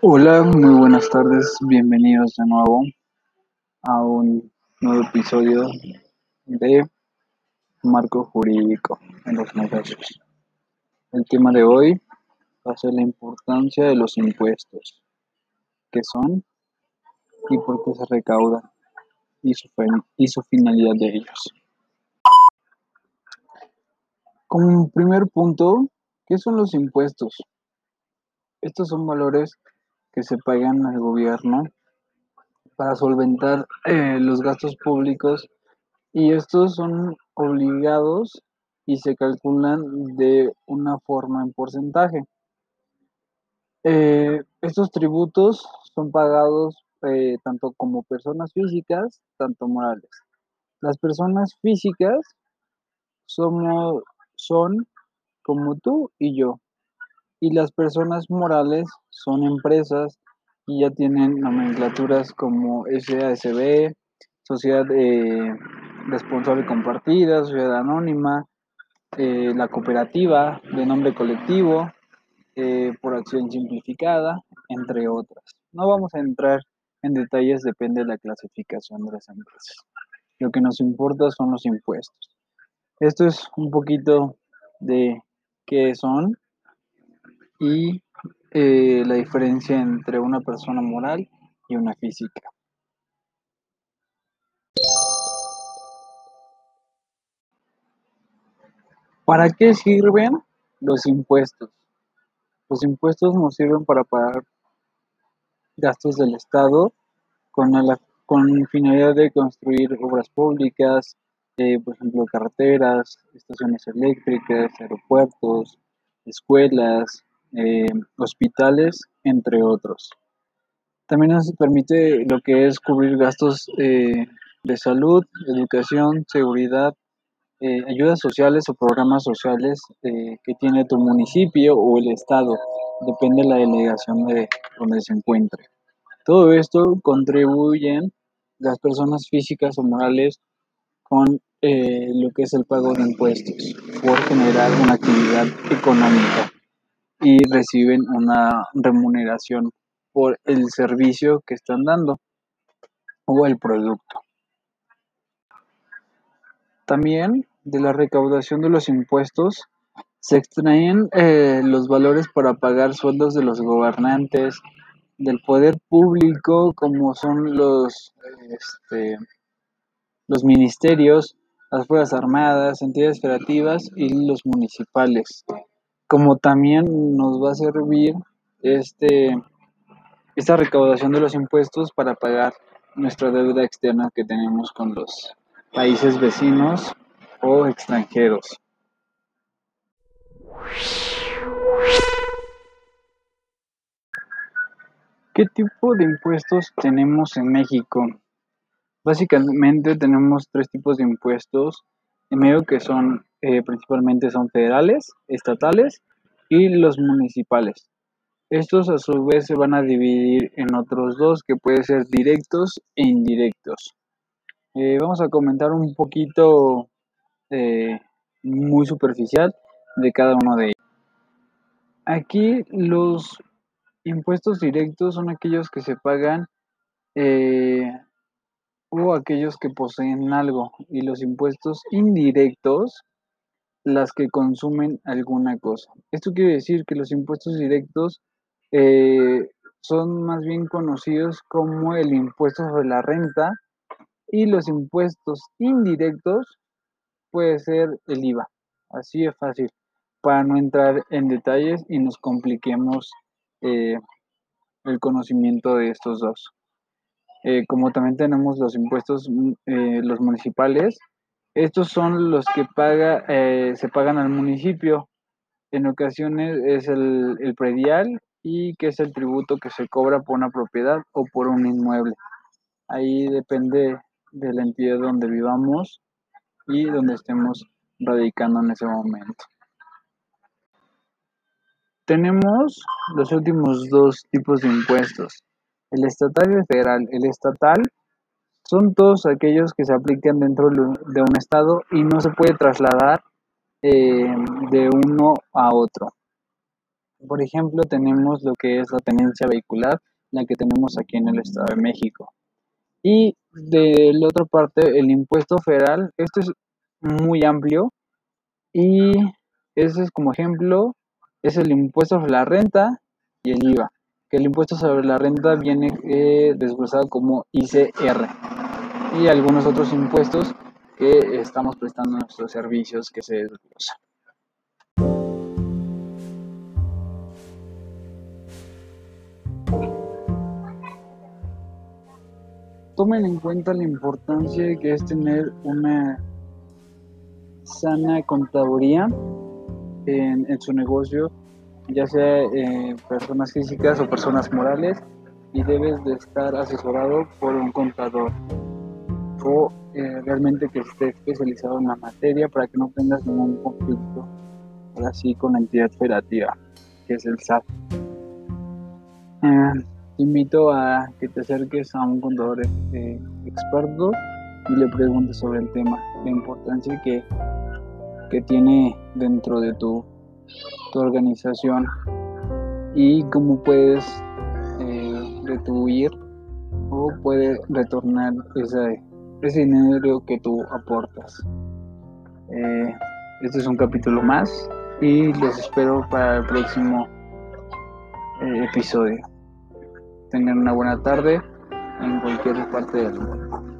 Hola, muy buenas tardes, bienvenidos de nuevo a un nuevo episodio de Marco Jurídico en los negocios. El tema de hoy va a ser la importancia de los impuestos, qué son y por qué se recaudan y su, y su finalidad de ellos. Como primer punto, ¿qué son los impuestos? Estos son valores que se pagan al gobierno para solventar eh, los gastos públicos y estos son obligados y se calculan de una forma en porcentaje. Eh, estos tributos son pagados eh, tanto como personas físicas, tanto morales. Las personas físicas somos, son como tú y yo, y las personas morales son empresas y ya tienen nomenclaturas como SASB, Sociedad eh, Responsable Compartida, Sociedad Anónima, eh, la cooperativa de nombre colectivo, eh, por acción simplificada, entre otras. No vamos a entrar en detalles, depende de la clasificación de las empresas. Lo que nos importa son los impuestos. Esto es un poquito de qué son y eh, la diferencia entre una persona moral y una física. ¿Para qué sirven los impuestos? Los impuestos nos sirven para pagar gastos del Estado con la con finalidad de construir obras públicas, eh, por ejemplo, carreteras, estaciones eléctricas, aeropuertos, escuelas, eh, hospitales, entre otros. También nos permite lo que es cubrir gastos eh, de salud, educación, seguridad, eh, ayudas sociales o programas sociales que tiene tu municipio o el estado, depende de la delegación de donde se encuentre. Todo esto contribuyen las personas físicas o morales con lo que es el pago de impuestos por generar una actividad económica y reciben una remuneración por el servicio que están dando o el producto. También de la recaudación de los impuestos se extraen eh, los valores para pagar sueldos de los gobernantes, del poder público, como son los, este, los ministerios, las Fuerzas Armadas, entidades federativas y los municipales como también nos va a servir este, esta recaudación de los impuestos para pagar nuestra deuda externa que tenemos con los países vecinos o extranjeros. ¿Qué tipo de impuestos tenemos en México? Básicamente tenemos tres tipos de impuestos, en medio que son eh, principalmente son federales, estatales y los municipales. Estos a su vez se van a dividir en otros dos que pueden ser directos e indirectos. Eh, vamos a comentar un poquito eh, muy superficial de cada uno de ellos. Aquí los impuestos directos son aquellos que se pagan o aquellos que poseen algo y los impuestos indirectos las que consumen alguna cosa. Esto quiere decir que los impuestos directos eh, son más bien conocidos como el impuesto sobre la renta y los impuestos indirectos puede ser el IVA. Así es fácil, para no entrar en detalles y nos compliquemos eh, el conocimiento de estos dos. Eh, como también tenemos los impuestos, mm, los municipales, estos son los que eh, se pagan al municipio. En ocasiones es el, el predial y que es el tributo que se cobra por una propiedad o por un inmueble. Ahí depende de la entidad donde vivamos y donde estemos radicando en ese momento. Tenemos los últimos dos tipos de impuestos, el estatal y el federal. El estatal son todos aquellos que se aplican dentro de un estado y no se puede trasladar eh, de uno a otro. Por ejemplo, tenemos lo que es la tenencia vehicular, la que tenemos aquí en el Estado de México. Y de la otra parte, el impuesto federal, esto es muy amplio y ese es como ejemplo, es el impuesto sobre la renta y el IVA, que el impuesto sobre la renta viene eh, desglosado como ICR y algunos otros impuestos que estamos prestando nuestros servicios que se desglosan. Tomen en cuenta la importancia que es tener una sana contaduría en, su negocio, ya sea eh, personas físicas o personas morales, y debes de estar asesorado por un contador o eh, realmente que esté especializado en la materia para que no tengas ningún conflicto así con la entidad federativa que es el SAT. Te invito a que te acerques a un contador experto y le preguntes sobre el tema, la importancia que que tiene dentro de tu, tu organización y cómo puedes eh, retribuir o puede retornar ese, ese dinero que tú aportas. Eh, este es un capítulo más y los espero para el próximo eh, episodio. Tengan una buena tarde en cualquier parte del mundo.